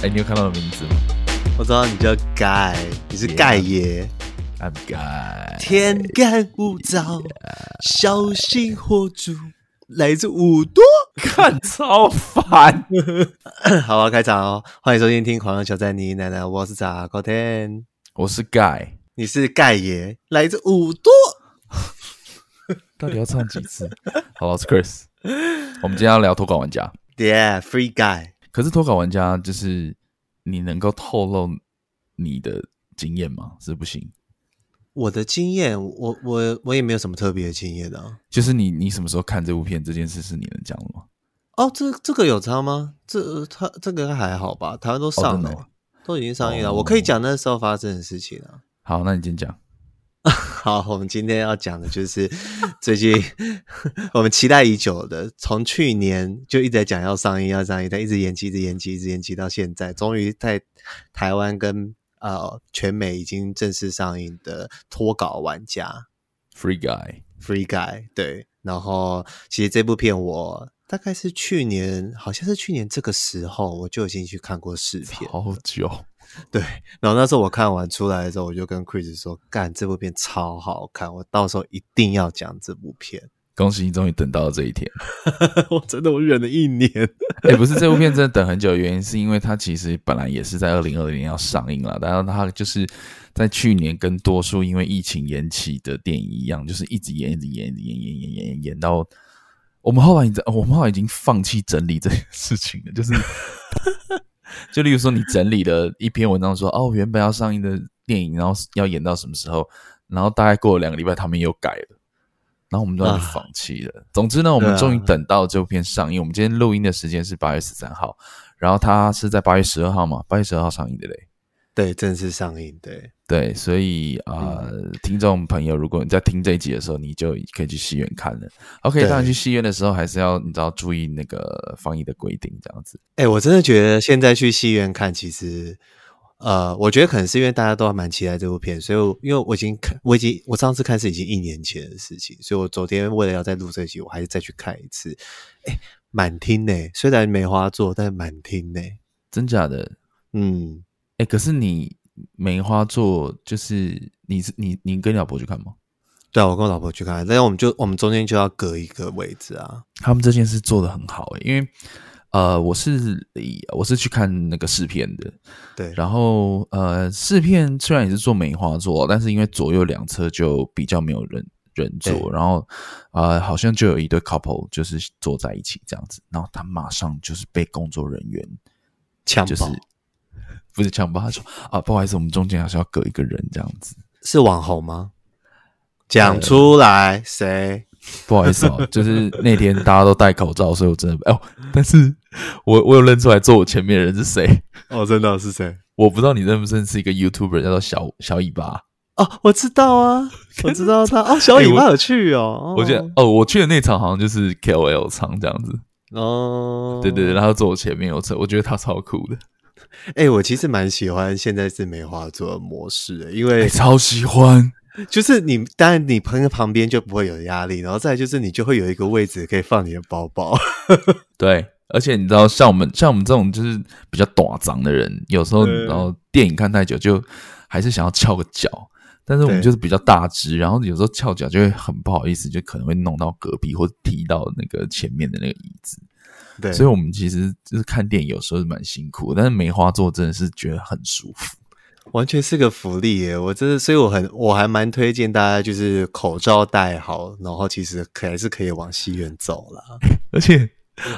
哎，你有看到我的名字吗？我知道你叫盖，你是盖爷。I'm Guy。天干物燥，小心火烛。来自五多，看超烦。好啊，开场哦！欢迎收听《听狂人小在你奶奶》，我是杂高天，我是盖，你是盖爷，来自五多。到底要唱几次？好，我是 Chris。我们今天要聊脱稿玩家，Yeah，Free Guy。可是脱稿玩家就是你能够透露你的经验吗？是不行。我的经验，我我我也没有什么特别的经验的、啊。就是你你什么时候看这部片这件事是你能讲的吗？哦，这这个有差吗？这他这个还好吧？台湾都上了，都已经上映了。哦、我可以讲那时候发生的事情啊。好，那你先讲。好，我们今天要讲的就是最近 我们期待已久的，从去年就一直在讲要上映要上映，但一直延期，一直延期，一直延期到现在，终于在台湾跟。呃，全美已经正式上映的脱稿玩家，Free Guy，Free Guy，对。然后其实这部片我大概是去年，好像是去年这个时候我就已经去看过试片，好久。对，然后那时候我看完出来的时候，我就跟 Chris 说：“干，这部片超好看，我到时候一定要讲这部片。”恭喜你终于等到了这一天！我真的我忍了一年。哎、欸，不是这部片真的等很久的原因，是因为它其实本来也是在二零二零年要上映了，然后它就是在去年跟多数因为疫情延期的电影一样，就是一直延，一直延，一直延，延，延，延，延，延到我们后来已经，我们后来已经放弃整理这件事情了。就是，就例如说，你整理了一篇文章说，哦，原本要上映的电影，然后要演到什么时候，然后大概过了两个礼拜，他们又改了。然后我们都要放弃了。啊、总之呢，我们终于等到这部片上映。啊、我们今天录音的时间是八月十三号，然后它是在八月十二号嘛？八月十二号上映的嘞。对，正式上映。对对，所以啊，呃嗯、听众朋友，如果你在听这一集的时候，你就可以去戏院看了。OK，当然去戏院的时候还是要你知道注意那个防疫的规定，这样子。哎，我真的觉得现在去戏院看，其实。呃，我觉得可能是因为大家都还蛮期待这部片，所以我因为我已经看，我已经我上次看是已经一年前的事情，所以我昨天为了要再录这集，我还是再去看一次。哎，满厅呢，虽然梅花座，但是满厅呢，真假的？嗯，哎，可是你梅花座就是你是你你跟你老婆去看吗？对啊，我跟我老婆去看，但是我们就我们中间就要隔一个位置啊。他们这件事做的很好诶，因为。呃，我是我是去看那个试片的，对，然后呃，试片虽然也是坐梅花座，但是因为左右两侧就比较没有人人坐，然后呃，好像就有一对 couple 就是坐在一起这样子，然后他马上就是被工作人员枪爆，就是不是枪爆，他说啊，不好意思，我们中间还是要隔一个人这样子，是网红吗？讲出来，谁？不好意思哦，就是那天大家都戴口罩，所以我真的哦，但是我我有认出来坐我前面的人是谁哦，真的是谁？我不知道你认不认识一个 YouTuber 叫做小小尾巴哦，我知道啊，我知道他 哦，小尾巴有趣哦，我觉得哦，我去的那场好像就是 KOL 场这样子哦，对对对，然后坐我前面有车，我觉得他超酷的。哎、欸，我其实蛮喜欢现在是梅花座的模式的，因为、欸、超喜欢。就是你，当然你朋友旁边就不会有压力，然后再就是你就会有一个位置可以放你的包包。对，而且你知道，像我们像我们这种就是比较短长的人，有时候然后电影看太久，就还是想要翘个脚。但是我们就是比较大只，然后有时候翘脚就会很不好意思，就可能会弄到隔壁或者踢到那个前面的那个椅子。对，所以我们其实就是看电影有时候是蛮辛苦，但是梅花座真的是觉得很舒服。完全是个福利耶！我真的，所以我很我还蛮推荐大家，就是口罩戴好，然后其实可还是可以往戏院走了。而且，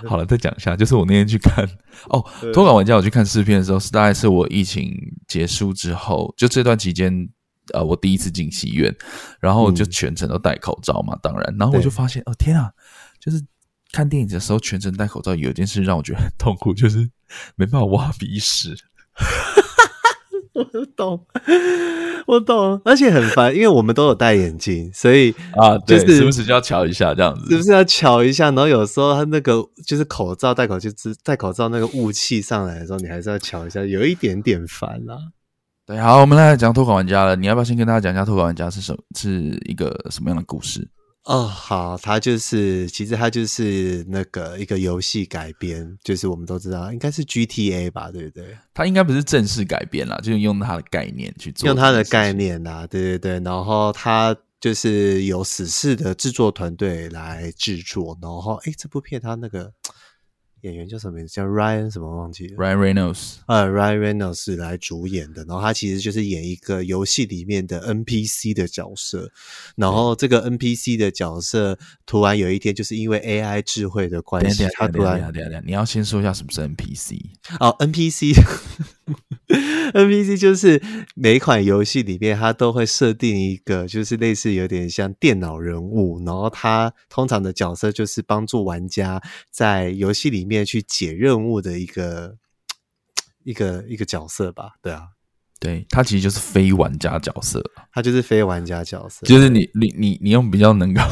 好了，再讲一下，就是我那天去看哦，脱稿玩家，我去看试片的时候，是大概是我疫情结束之后，就这段期间，呃，我第一次进戏院，然后就全程都戴口罩嘛，当然，然后我就发现，哦天啊，就是看电影的时候全程戴口罩，有一件事让我觉得很痛苦，就是没办法挖鼻屎。我懂，我懂，而且很烦，因为我们都有戴眼镜，所以啊，就是时不时就要瞧一下这样子，是不是要瞧一下？然后有时候他那个就是口罩戴口就是戴口罩那个雾气上来的时候，你还是要瞧一下，有一点点烦啦。对，好，我们来讲脱口玩家了。你要不要先跟大家讲一下脱口玩家是什么，是一个什么样的故事？哦，好，它就是其实它就是那个一个游戏改编，就是我们都知道应该是 GTA 吧，对不对？它应该不是正式改编啦，就是用它的概念去做，用它的概念啦，对对对。然后它就是由死侍的制作团队来制作，然后哎，这部片它那个。演员叫什么名字？叫 Ryan 什么忘记了？Ryan Reynolds，呃，Ryan Reynolds 来主演的。然后他其实就是演一个游戏里面的 NPC 的角色。然后这个 NPC 的角色突然有一天，就是因为 AI 智慧的关系，他突然……你要先说一下什么是 NPC？哦，NPC。NPC 就是每一款游戏里面，它都会设定一个，就是类似有点像电脑人物，然后它通常的角色就是帮助玩家在游戏里面去解任务的一个 一个一个角色吧？对啊，对，它其实就是非玩家角色，它就是非玩家角色，就是你你你你用比较能够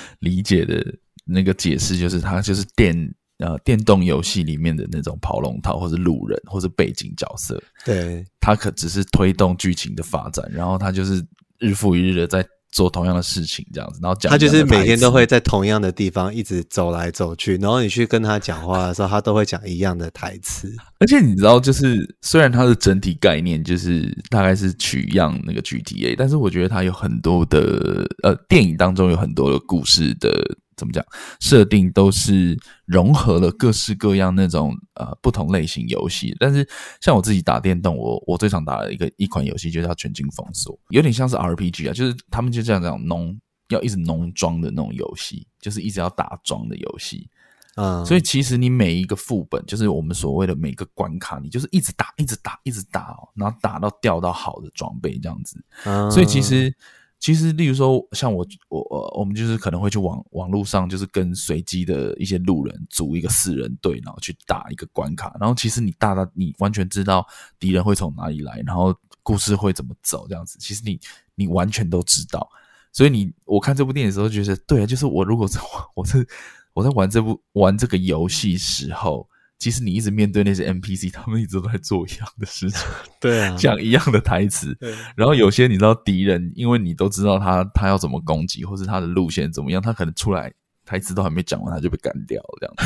理解的那个解释，就是它就是电。呃，电动游戏里面的那种跑龙套，或是路人，或是背景角色，对，他可只是推动剧情的发展，然后他就是日复一日的在做同样的事情，这样子，然后讲他就是每天都会在同样的地方一直走来走去，然后你去跟他讲话的时候，他都会讲一样的台词。而且你知道，就是虽然它的整体概念就是大概是取样那个 GTA，但是我觉得它有很多的呃，电影当中有很多的故事的。怎么讲？设定都是融合了各式各样那种呃不同类型游戏，但是像我自己打电动，我我最常打的一个一款游戏就叫《全境封锁》，有点像是 RPG 啊，就是他们就这样这样农要一直浓装的那种游戏，就是一直要打装的游戏啊。嗯，所以其实你每一个副本，就是我们所谓的每个关卡，你就是一直打，一直打，一直打哦，然后打到掉到好的装备这样子。嗯，所以其实。其实，例如说，像我我我我们就是可能会去网网络上，就是跟随机的一些路人组一个四人队，然后去打一个关卡。然后，其实你大大你完全知道敌人会从哪里来，然后故事会怎么走，这样子。其实你你完全都知道。所以你我看这部电影的时候，觉得对啊，就是我如果是 我是我在玩这部玩这个游戏时候。其实你一直面对那些 NPC，他们一直都在做一样的事情，对啊，讲一样的台词。然后有些你知道敌人，因为你都知道他他要怎么攻击，或是他的路线怎么样，他可能出来台词都还没讲完，他就被干掉了这样子。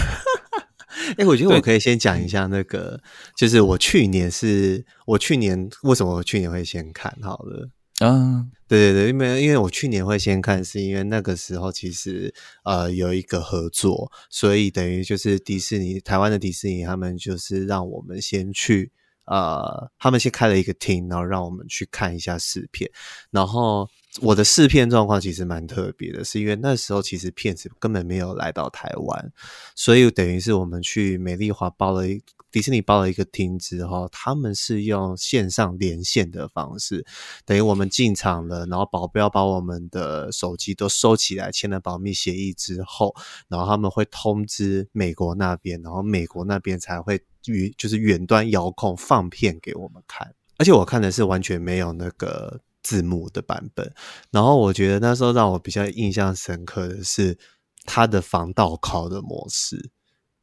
哎、欸，我觉得我可以先讲一下那个，就是我去年是我去年为什么我去年会先看好了。嗯，对对对，因为因为我去年会先看，是因为那个时候其实呃有一个合作，所以等于就是迪士尼台湾的迪士尼，他们就是让我们先去呃，他们先开了一个厅，然后让我们去看一下试片。然后我的试片状况其实蛮特别的，是因为那时候其实片子根本没有来到台湾，所以等于是我们去美丽华包了一。迪士尼包了一个厅之后，他们是用线上连线的方式，等于我们进场了，然后保镖把我们的手机都收起来，签了保密协议之后，然后他们会通知美国那边，然后美国那边才会与就是远端遥控放片给我们看，而且我看的是完全没有那个字幕的版本，然后我觉得那时候让我比较印象深刻的是它的防盗拷的模式。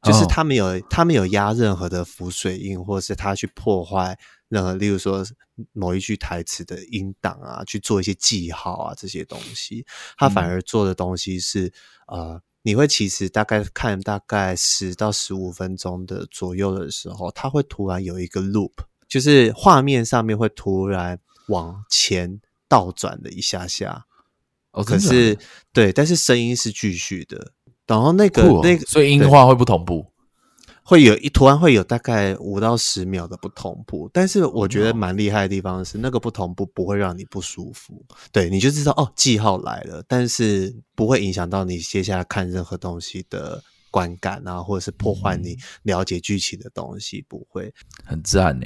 就是他没有，他没有压任何的浮水印，或者是他去破坏任何，例如说某一句台词的音档啊，去做一些记号啊这些东西，他反而做的东西是，嗯、呃，你会其实大概看大概十到十五分钟的左右的时候，它会突然有一个 loop，就是画面上面会突然往前倒转了一下下，哦，可是对，但是声音是继续的。然后那个、哦、那个，所以音画会不同步，会有一突然会有大概五到十秒的不同步。但是我觉得蛮厉害的地方是，那个不同步不会让你不舒服。对，你就知道哦，记号来了，但是不会影响到你接下来看任何东西的观感啊，或者是破坏你了解剧情的东西，不会。很赞呢。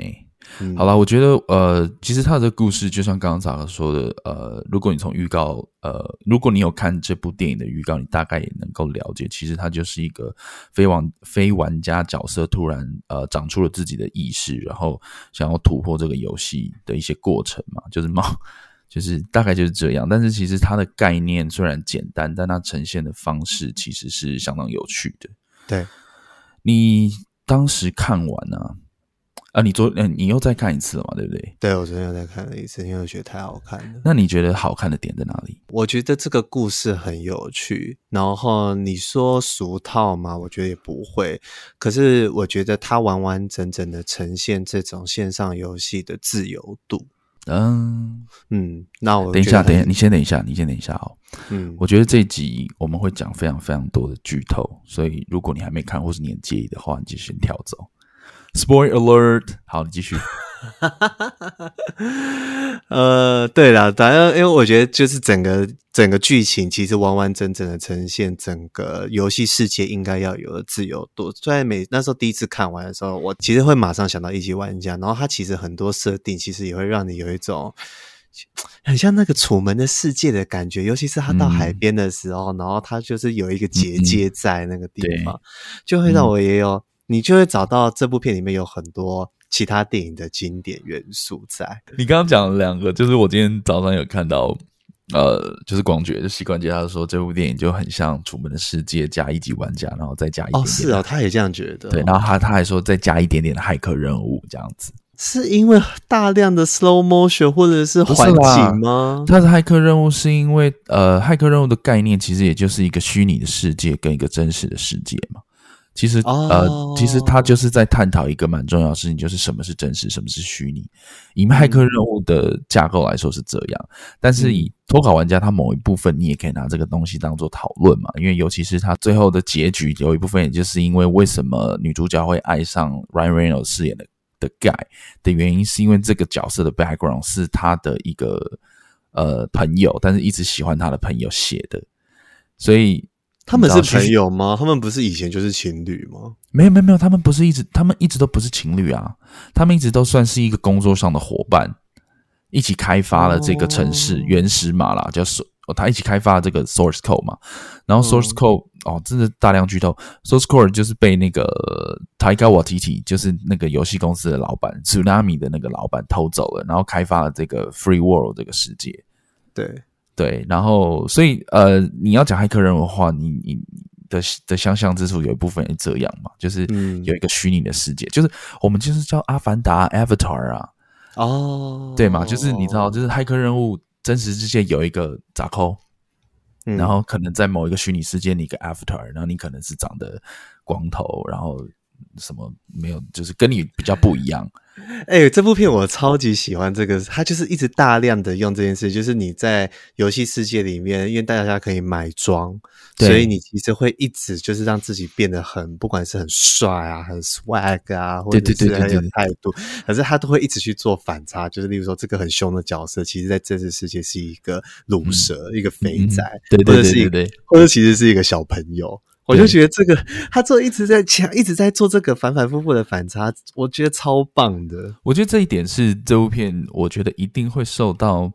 嗯、好了，我觉得呃，其实他的故事就像刚刚查克说的，呃，如果你从预告，呃，如果你有看这部电影的预告，你大概也能够了解，其实他就是一个非玩非玩家角色突然呃长出了自己的意识，然后想要突破这个游戏的一些过程嘛，就是嘛，就是大概就是这样。但是其实它的概念虽然简单，但它呈现的方式其实是相当有趣的。对，你当时看完呢、啊？啊，你昨嗯，你又再看一次了嘛？对不对？对，我昨天又再看了一次，因为我觉得太好看了。那你觉得好看的点在哪里？我觉得这个故事很有趣，然后你说俗套嘛？我觉得也不会。可是我觉得它完完整整的呈现这种线上游戏的自由度。嗯嗯，那我等一下，等一下，你先等一下，你先等一下哦。嗯，我觉得这集我们会讲非常非常多的剧透，所以如果你还没看或是你很介意的话，你就先跳走。Spoiler alert！好，你继续。呃，对了，反正，因为我觉得就是整个整个剧情其实完完整整的呈现整个游戏世界应该要有的自由度。虽然每那时候第一次看完的时候，我其实会马上想到一级玩家，然后它其实很多设定其实也会让你有一种 很像那个楚门的世界的感觉，尤其是他到海边的时候，嗯、然后他就是有一个结界在那个地方，嗯、就会让我也有。你就会找到这部片里面有很多其他电影的经典元素在。你刚刚讲了两个，就是我今天早上有看到，呃，就是广觉就习惯接他说这部电影就很像《楚门的世界》加一级玩家，然后再加一点点。哦，是哦，他也这样觉得。对，然后他他还说再加一点点的骇客任务这样子。是因为大量的 slow motion 或者是环境吗？他的骇客任务是因为呃，骇客任务的概念其实也就是一个虚拟的世界跟一个真实的世界嘛。其实呃，其实他就是在探讨一个蛮重要的事情，就是什么是真实，什么是虚拟。以骇客任务的架构来说是这样，但是以脱稿玩家，他某一部分你也可以拿这个东西当做讨论嘛。因为尤其是他最后的结局，有一部分也就是因为为什么女主角会爱上 Ryan Reynolds 饰演的的 Guy 的原因，是因为这个角色的 background 是他的一个呃朋友，但是一直喜欢他的朋友写的，所以。他们是朋友吗？他们不是以前就是情侣吗？没有没有没有，他们不是一直，他们一直都不是情侣啊，他们一直都算是一个工作上的伙伴，一起开发了这个城市、哦、原始码啦，叫哦，他一起开发了这个 source code 嘛，然后 source code、嗯、哦，真的大量剧透，source code 就是被那个 Taika Waititi，就是那个游戏公司的老板，Tsunami 的那个老板偷走了，然后开发了这个 Free World 这个世界，对。对，然后所以呃，你要讲骇客任务的话，你你的的相像之处有一部分是这样嘛，就是有一个虚拟的世界，嗯、就是我们就是叫阿凡达 Avatar 啊，哦，对嘛，就是你知道，就是骇客任务真实世界有一个杂扣，嗯、然后可能在某一个虚拟世界你一个 Avatar，然后你可能是长得光头，然后什么没有，就是跟你比较不一样。哎、欸，这部片我超级喜欢这个，它就是一直大量的用这件事，就是你在游戏世界里面，因为大家可以买装，所以你其实会一直就是让自己变得很，不管是很帅啊，很 swag 啊，或者是很有态度，可是他都会一直去做反差，就是例如说这个很凶的角色，其实在真实世界是一个卤蛇，嗯、一个肥仔，对对对对对，或者其实是一个小朋友。我就觉得这个他做一直在强，一直在做这个反反复复的反差，我觉得超棒的。我觉得这一点是这部片，我觉得一定会受到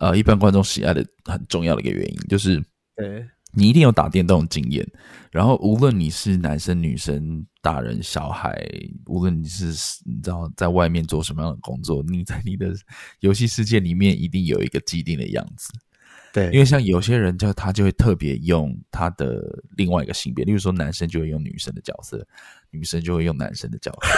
呃一般观众喜爱的很重要的一个原因，就是对你一定有打电动经验，然后无论你是男生、女生、大人、小孩，无论你是你知道在外面做什么样的工作，你在你的游戏世界里面一定有一个既定的样子。对，因为像有些人就他就会特别用他的另外一个性别，例如说男生就会用女生的角色，女生就会用男生的角色。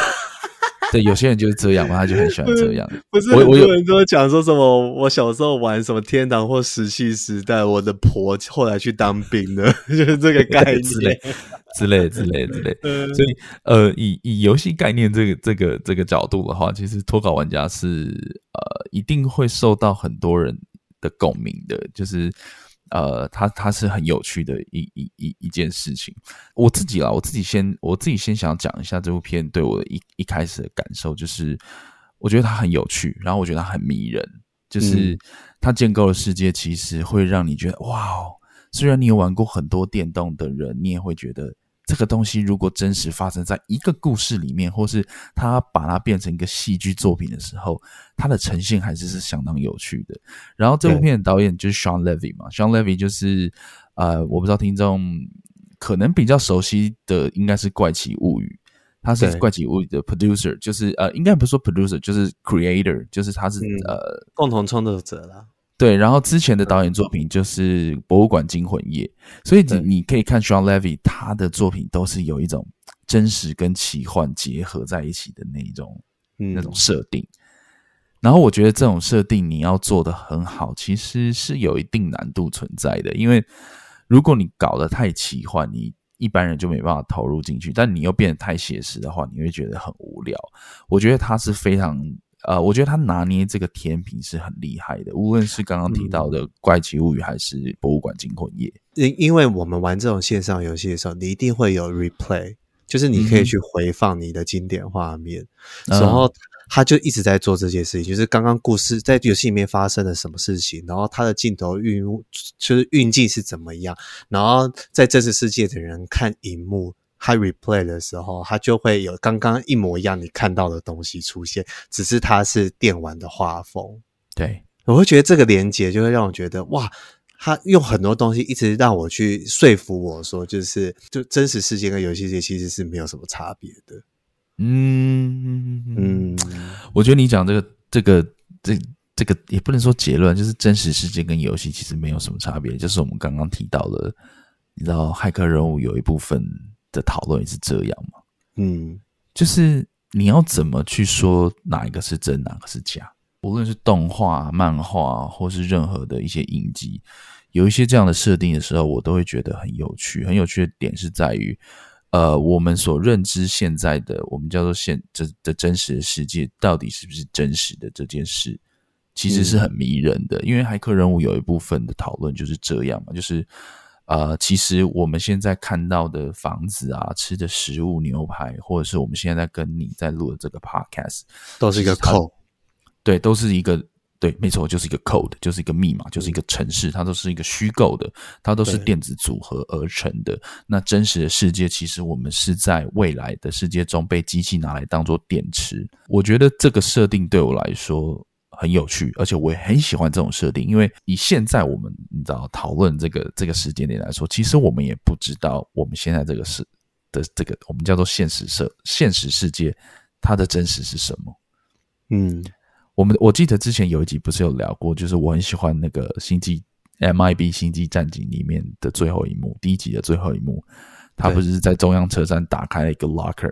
对，有些人就是这样嘛，他就很喜欢这样。不是，我有人都讲说什么，我小时候玩什么天堂或石器时代，我的婆后来去当兵的，就是这个概念之类之类之类之类。所以呃，以以游戏概念这个这个这个角度的话，其实脱稿玩家是呃一定会受到很多人。的共鸣的，就是，呃，它它是很有趣的一一一一件事情。我自己啦，我自己先我自己先想讲一下这部片对我的一一开始的感受，就是我觉得它很有趣，然后我觉得它很迷人，就是它建构的世界其实会让你觉得哇哦，虽然你有玩过很多电动的人，你也会觉得。这个东西如果真实发生在一个故事里面，或是他把它变成一个戏剧作品的时候，它的呈现还是是相当有趣的。然后这部片的导演就是 Sean Levy 嘛，Sean Levy 就是呃，我不知道听众可能比较熟悉的应该是《怪奇物语》，他是《怪奇物语》的 producer，就是呃，应该不是说 producer，就是 creator，就是他是、嗯、呃共同创作者啦。对，然后之前的导演作品就是《博物馆惊魂夜》，所以你你可以看 Sean Levy 他的作品都是有一种真实跟奇幻结合在一起的那一种那种设定。嗯、然后我觉得这种设定你要做的很好，其实是有一定难度存在的，因为如果你搞得太奇幻，你一般人就没办法投入进去；但你又变得太写实的话，你会觉得很无聊。我觉得他是非常。呃，我觉得他拿捏这个甜品是很厉害的，无论是刚刚提到的《怪奇物语》还是《博物馆惊魂夜》，因因为我们玩这种线上游戏的时候，你一定会有 replay，就是你可以去回放你的经典画面，嗯、然后他就一直在做这件事情，就是刚刚故事在游戏里面发生了什么事情，然后他的镜头运就是运镜是怎么样，然后在真实世界的人看荧幕。他 replay 的时候，他就会有刚刚一模一样你看到的东西出现，只是它是电玩的画风。对，我会觉得这个连接就会让我觉得哇，他用很多东西一直让我去说服我说，就是就真实世界跟游戏世界其实是没有什么差别的。嗯嗯，我觉得你讲这个这个这这个也不能说结论，就是真实世界跟游戏其实没有什么差别，就是我们刚刚提到的，你知道骇客人物有一部分。的讨论也是这样嘛？嗯，就是你要怎么去说哪一个是真，哪个是假？无论是动画、漫画，或是任何的一些影集，有一些这样的设定的时候，我都会觉得很有趣。很有趣的点是在于，呃，我们所认知现在的我们叫做现这的真实的世界，到底是不是真实的这件事，其实是很迷人的。嗯、因为骇客任务有一部分的讨论就是这样嘛，就是。呃，其实我们现在看到的房子啊，吃的食物、牛排，或者是我们现在在跟你在录的这个 podcast，都是一个 code，对，都是一个对，没错，就是一个 code，就是一个密码，就是一个城市，它都是一个虚构的，它都是电子组合而成的。那真实的世界，其实我们是在未来的世界中被机器拿来当做电池。我觉得这个设定对我来说。很有趣，而且我也很喜欢这种设定，因为以现在我们你知道讨论这个这个时间点来说，其实我们也不知道我们现在这个是的这个我们叫做现实社现实世界它的真实是什么？嗯，我们我记得之前有一集不是有聊过，就是我很喜欢那个星际 MIB 星际战警里面的最后一幕，第一集的最后一幕，他不是在中央车站打开了一个 locker，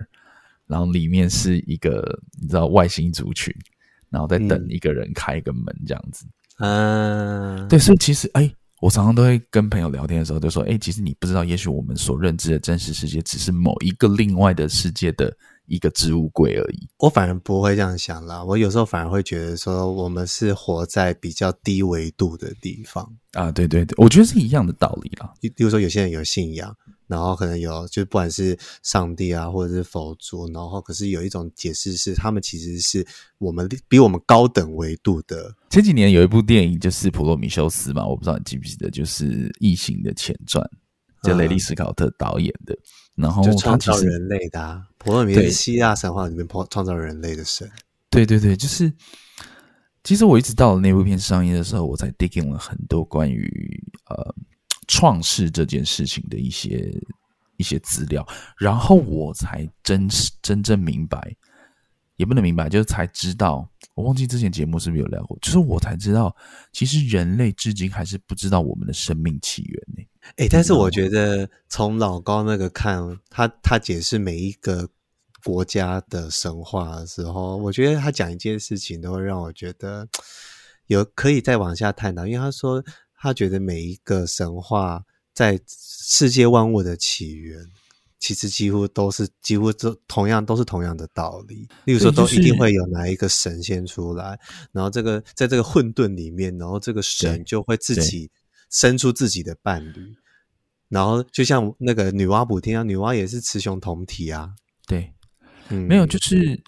然后里面是一个你知道外星族群。然后再等一个人开一个门，这样子。嗯，对，所以其实，哎，我常常都会跟朋友聊天的时候，就说，哎，其实你不知道，也许我们所认知的真实世界，只是某一个另外的世界的一个置物柜而已。我反而不会这样想啦，我有时候反而会觉得说，我们是活在比较低维度的地方啊。对对对，我觉得是一样的道理啦。比如说，有些人有信仰。然后可能有，就不管是上帝啊，或者是佛祖，然后可是有一种解释是，他们其实是我们比我们高等维度的。前几年有一部电影就是《普罗米修斯》嘛，我不知道你记不记得，就是《异形》的前传，就雷利·斯考特导演的。然后就创造人类的啊，普罗米修斯希腊神话里面创造人类的神。对对对，就是。其实我一直到了那部片上映的时候，我才 dig in 了很多关于呃。创世这件事情的一些一些资料，然后我才真真正明白，也不能明白，就是才知道。我忘记之前节目是不是有聊过，就是我才知道，其实人类至今还是不知道我们的生命起源呢。诶，但是我觉得从老高那个看他，他解释每一个国家的神话的时候，我觉得他讲一件事情都会让我觉得有可以再往下探讨，因为他说。他觉得每一个神话在世界万物的起源，其实几乎都是几乎都同样都是同样的道理。例如说，都一定会有哪一个神仙出来，然后这个在这个混沌里面，然后这个神就会自己生出自己的伴侣。然后就像那个女娲补天啊，女娲也是雌雄同体啊。对，嗯，没有，就是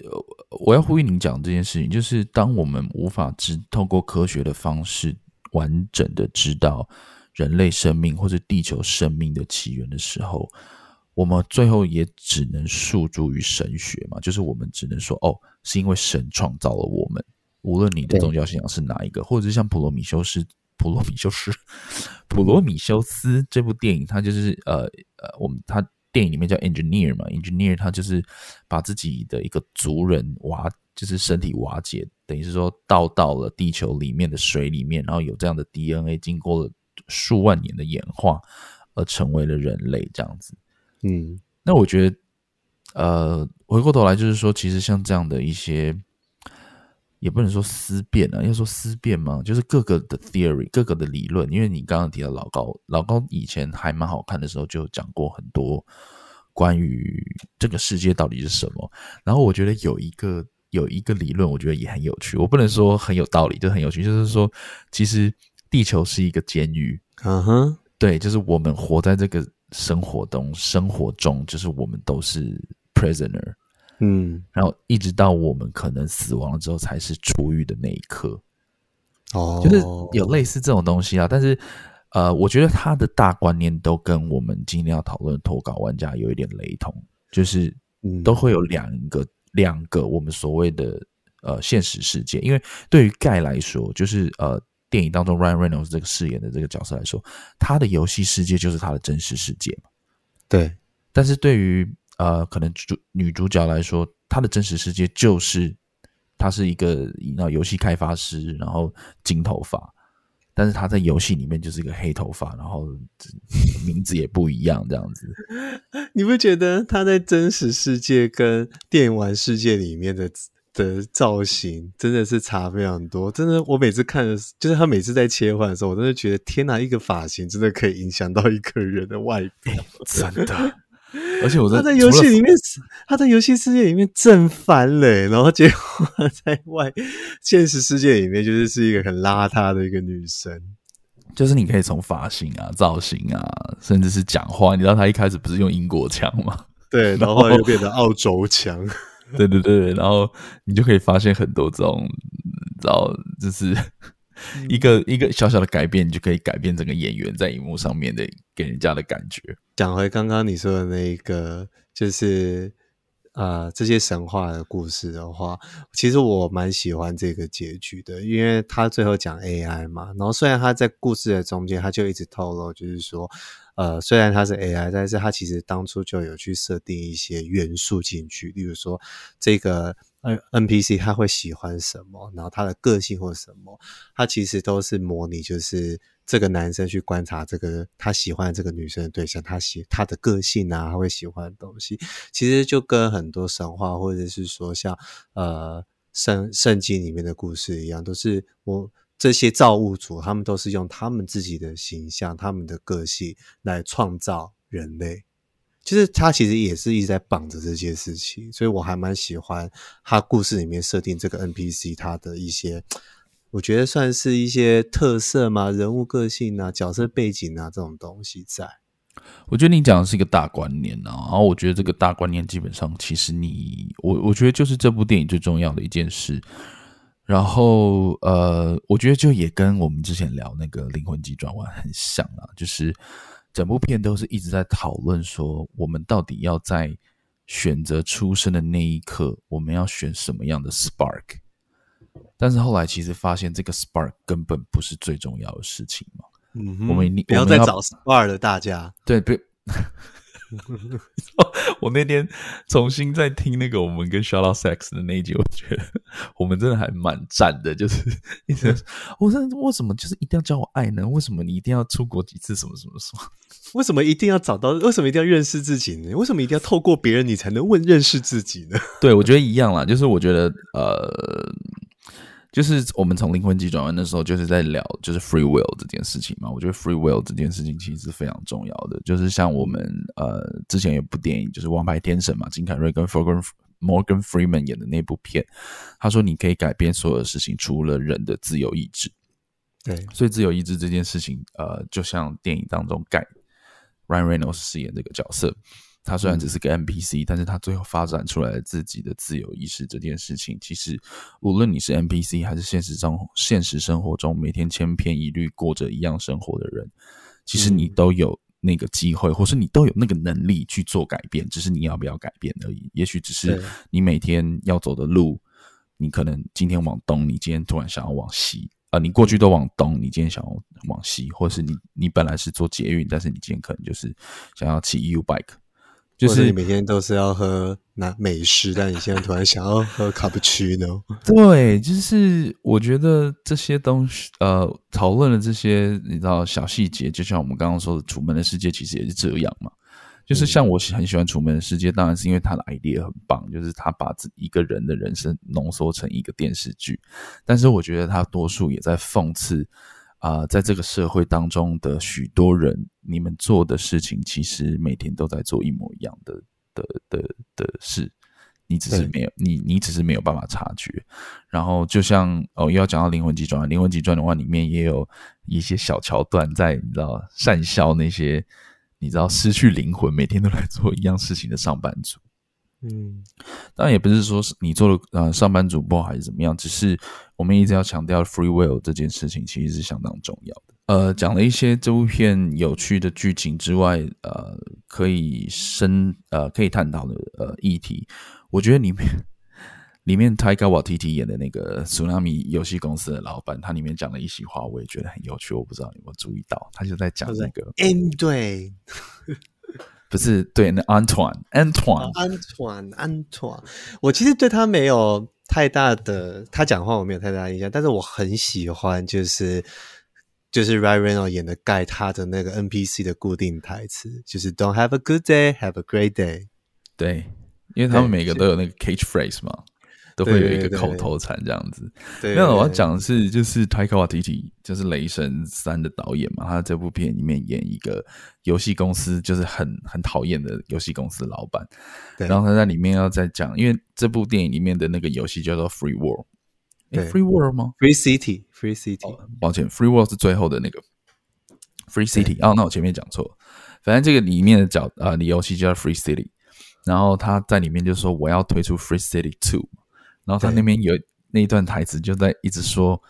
我要呼吁您讲这件事情，就是当我们无法只透过科学的方式。完整的知道人类生命或者地球生命的起源的时候，我们最后也只能诉诸于神学嘛，就是我们只能说，哦，是因为神创造了我们。无论你的宗教信仰是哪一个，或者是像普罗米修斯、普罗米修斯、普罗米修斯这部电影，它就是呃呃，我们它电影里面叫 engineer 嘛，engineer 他就是把自己的一个族人瓦。就是身体瓦解，等于是说倒到了地球里面的水里面，然后有这样的 DNA，经过了数万年的演化，而成为了人类这样子。嗯，那我觉得，呃，回过头来就是说，其实像这样的一些也不能说思辨啊，要说思辨嘛？就是各个的 theory，各个的理论。因为你刚刚提到老高，老高以前还蛮好看的时候，就讲过很多关于这个世界到底是什么。然后我觉得有一个有一个理论，我觉得也很有趣。我不能说很有道理，就很有趣，就是说，其实地球是一个监狱。嗯哼，对，就是我们活在这个生活中，生活中就是我们都是 prisoner。嗯，然后一直到我们可能死亡了之后，才是出狱的那一刻。哦，就是有类似这种东西啊。但是，呃，我觉得他的大观念都跟我们今天要讨论的脱稿玩家有一点雷同，就是都会有两个、嗯、两个我们所谓的呃现实世界。因为对于盖来说，就是呃电影当中 Ryan Reynolds 这个饰演的这个角色来说，他的游戏世界就是他的真实世界嘛。对，但是对于呃，可能主女主角来说，她的真实世界就是她是一个那游戏开发师，然后金头发，但是他在游戏里面就是一个黑头发，然后名字也不一样，这样子。你不觉得他在真实世界跟电玩世界里面的的造型真的是差非常多？真的，我每次看的，就是他每次在切换的时候，我真的觉得天哪，一个发型真的可以影响到一个人的外表，真的。而且我在他在游戏里面，他在游戏世界里面正翻嘞，然后结果在外现实世界里面就是是一个很邋遢的一个女生。就是你可以从发型啊、造型啊，甚至是讲话，你知道他一开始不是用英国腔吗？对，然后又变成澳洲腔。对对对，然后你就可以发现很多这种，你知道，就是。一个一个小小的改变，你就可以改变整个演员在荧幕上面的给人家的感觉。讲回刚刚你说的那个，就是呃这些神话的故事的话，其实我蛮喜欢这个结局的，因为他最后讲 AI 嘛，然后虽然他在故事的中间他就一直透露，就是说。呃，虽然它是 AI，但是它其实当初就有去设定一些元素进去，例如说这个 NPC 他会喜欢什么，然后他的个性或什么，他其实都是模拟，就是这个男生去观察这个他喜欢这个女生的对象，他喜他的个性啊，他会喜欢的东西，其实就跟很多神话或者是说像呃圣圣经里面的故事一样，都是我。这些造物主，他们都是用他们自己的形象、他们的个性来创造人类。就是他其实也是一直在绑着这些事情，所以我还蛮喜欢他故事里面设定这个 NPC 他的一些，我觉得算是一些特色嘛，人物个性啊、角色背景啊这种东西在。我觉得你讲的是一个大观念啊，然后我觉得这个大观念基本上，其实你我我觉得就是这部电影最重要的一件事。然后，呃，我觉得就也跟我们之前聊那个《灵魂急转弯》很像啊，就是整部片都是一直在讨论说，我们到底要在选择出生的那一刻，我们要选什么样的 spark？但是后来其实发现，这个 spark 根本不是最重要的事情嘛。嗯哼，我们不要再找 spark 了，大家。对，别。我那天重新在听那个我们跟 Shout Out Sex 的那一集，我觉得我们真的还蛮赞的。就是一直，我说为什么就是一定要教我爱呢？为什么你一定要出国几次？什么什么什么？为什么一定要找到？为什么一定要认识自己呢？为什么一定要透过别人你才能问认识自己呢？对，我觉得一样啦。就是我觉得呃。就是我们从灵魂急转弯的时候，就是在聊就是 free will 这件事情嘛。我觉得 free will 这件事情其实是非常重要的。就是像我们呃之前有部电影，就是《王牌天神》嘛，金凯瑞跟 Morgan Freeman 演的那部片，他说你可以改变所有的事情，除了人的自由意志。对，所以自由意志这件事情，呃，就像电影当中盖 Ryan Reynolds 饰演这个角色。他虽然只是个 NPC，但是他最后发展出来自己的自由意识这件事情，其实无论你是 NPC 还是现实中现实生活中每天千篇一律过着一样生活的人，其实你都有那个机会，或是你都有那个能力去做改变，只是你要不要改变而已。也许只是你每天要走的路，你可能今天往东，你今天突然想要往西啊、呃，你过去都往东，你今天想要往西，或是你你本来是做捷运，但是你今天可能就是想要骑 U bike。就是你每天都是要喝拿美式，但你现在突然想要喝卡布奇诺。对，就是我觉得这些东西，呃，讨论的这些，你知道小细节，就像我们刚刚说的，《楚门的世界》其实也是这样嘛。就是像我很喜欢《楚门的世界》，当然是因为他的 idea 很棒，就是他把这一个人的人生浓缩成一个电视剧。但是我觉得他多数也在讽刺啊、呃，在这个社会当中的许多人，你们做的事情其实每天都在做一模一样的的的的，事，你只是没有你你只是没有办法察觉。然后就像哦，又要讲到《灵魂急转弯》，《灵魂急转弯》里面也有一些小桥段在，你知道善笑那些。你知道失去灵魂，每天都来做一样事情的上班族，嗯，当然也不是说是你做的呃上班族不好还是怎么样，只是我们一直要强调 free will 这件事情其实是相当重要的。呃，讲了一些这部片有趣的剧情之外，呃，可以深呃可以探讨的呃议题，我觉得里面。里面 Taika Waititi 演的那个 Tsunami 游戏公司的老板，他里面讲了一席话，我也觉得很有趣。我不知道你有没有注意到，他就在讲那个 M 对，不是对那 Antoine Antoine Antoine Antoine，我其实对他没有太大的，他讲话我没有太大印象，但是我很喜欢，就是就是 Ryan Reynolds 演的盖他的那个 NPC 的固定台词，就是 Don't have a good day, have a great day。对，因为他们每个都有那个 cage phrase 嘛。都会有一个口头禅这样子。对，那我要讲的是，就是 Taika Waititi，就是《雷神三》的导演嘛。他这部片里面演一个游戏公司，就是很很讨厌的游戏公司老板。然后他在里面要再讲，因为这部电影里面的那个游戏叫做 Free World，对，Free World 吗？Free City，Free City。抱歉，Free World 是最后的那个 Free City。哦，那我前面讲错了。反正这个里面的角啊，游戏叫 Free City。然后他在里面就说：“我要推出 Free City Two。”然后他那边有那一段台词，就在一直说：“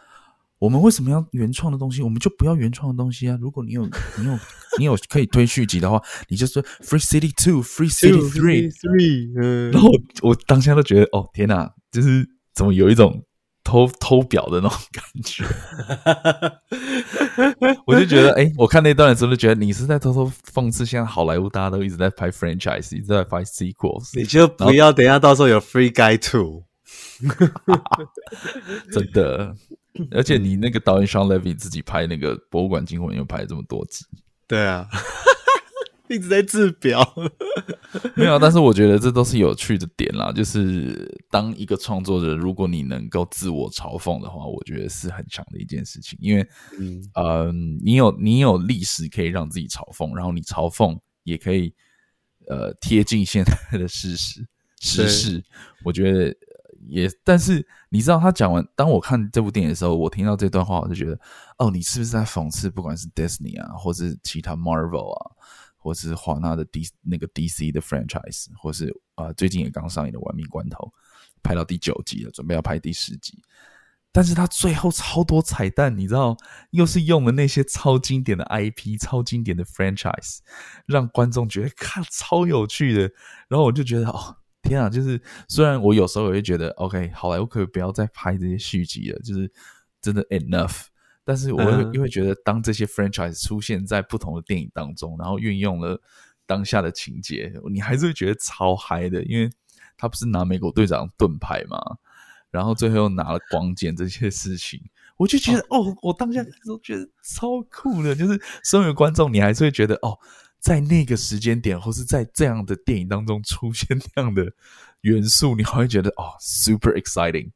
我们为什么要原创的东西？我们就不要原创的东西啊！如果你有 你有你有可以推续集的话，你就说 Free City Two, Free City Three, Three。嗯，然后我，我当下都觉得，哦天哪，就是怎么有一种偷偷表的那种感觉。我就觉得，哎，我看那段的时候就觉得你是在偷偷讽刺，现在好莱坞大家都一直在拍 franchise，一直在拍 sequels，你就不要等一下到时候有 Free Guy Two。真的，而且你那个导演 Shawn Levy 自己拍那个《博物馆惊魂》又拍了这么多集，对啊，一直在自表，没有，但是我觉得这都是有趣的点啦。就是当一个创作者，如果你能够自我嘲讽的话，我觉得是很强的一件事情，因为，嗯，呃，你有你有历史可以让自己嘲讽，然后你嘲讽也可以，呃，贴近现在的事实，时事，我觉得。也，但是你知道他讲完，当我看这部电影的时候，我听到这段话，我就觉得，哦，你是不是在讽刺，不管是 Disney 啊，或是其他 Marvel 啊，或是华纳的 D 那个 DC 的 franchise，或是啊、最近也刚上映的《玩命关头》，拍到第九集了，准备要拍第十集，但是他最后超多彩蛋，你知道，又是用了那些超经典的 IP、超经典的 franchise，让观众觉得看超有趣的，然后我就觉得哦。天啊，就是虽然我有时候也会觉得，OK，好莱坞可以不要再拍这些续集了，就是真的 enough。但是我会又会觉得，当这些 franchise 出现在不同的电影当中，然后运用了当下的情节，你还是会觉得超嗨的，因为他不是拿美国队长盾牌嘛，然后最后又拿了光剑这些事情，我就觉得哦，哦，我当下都觉得超酷的，就是身为观众，你还是会觉得哦。在那个时间点，或是在这样的电影当中出现那样的元素，你还会觉得哦，super exciting。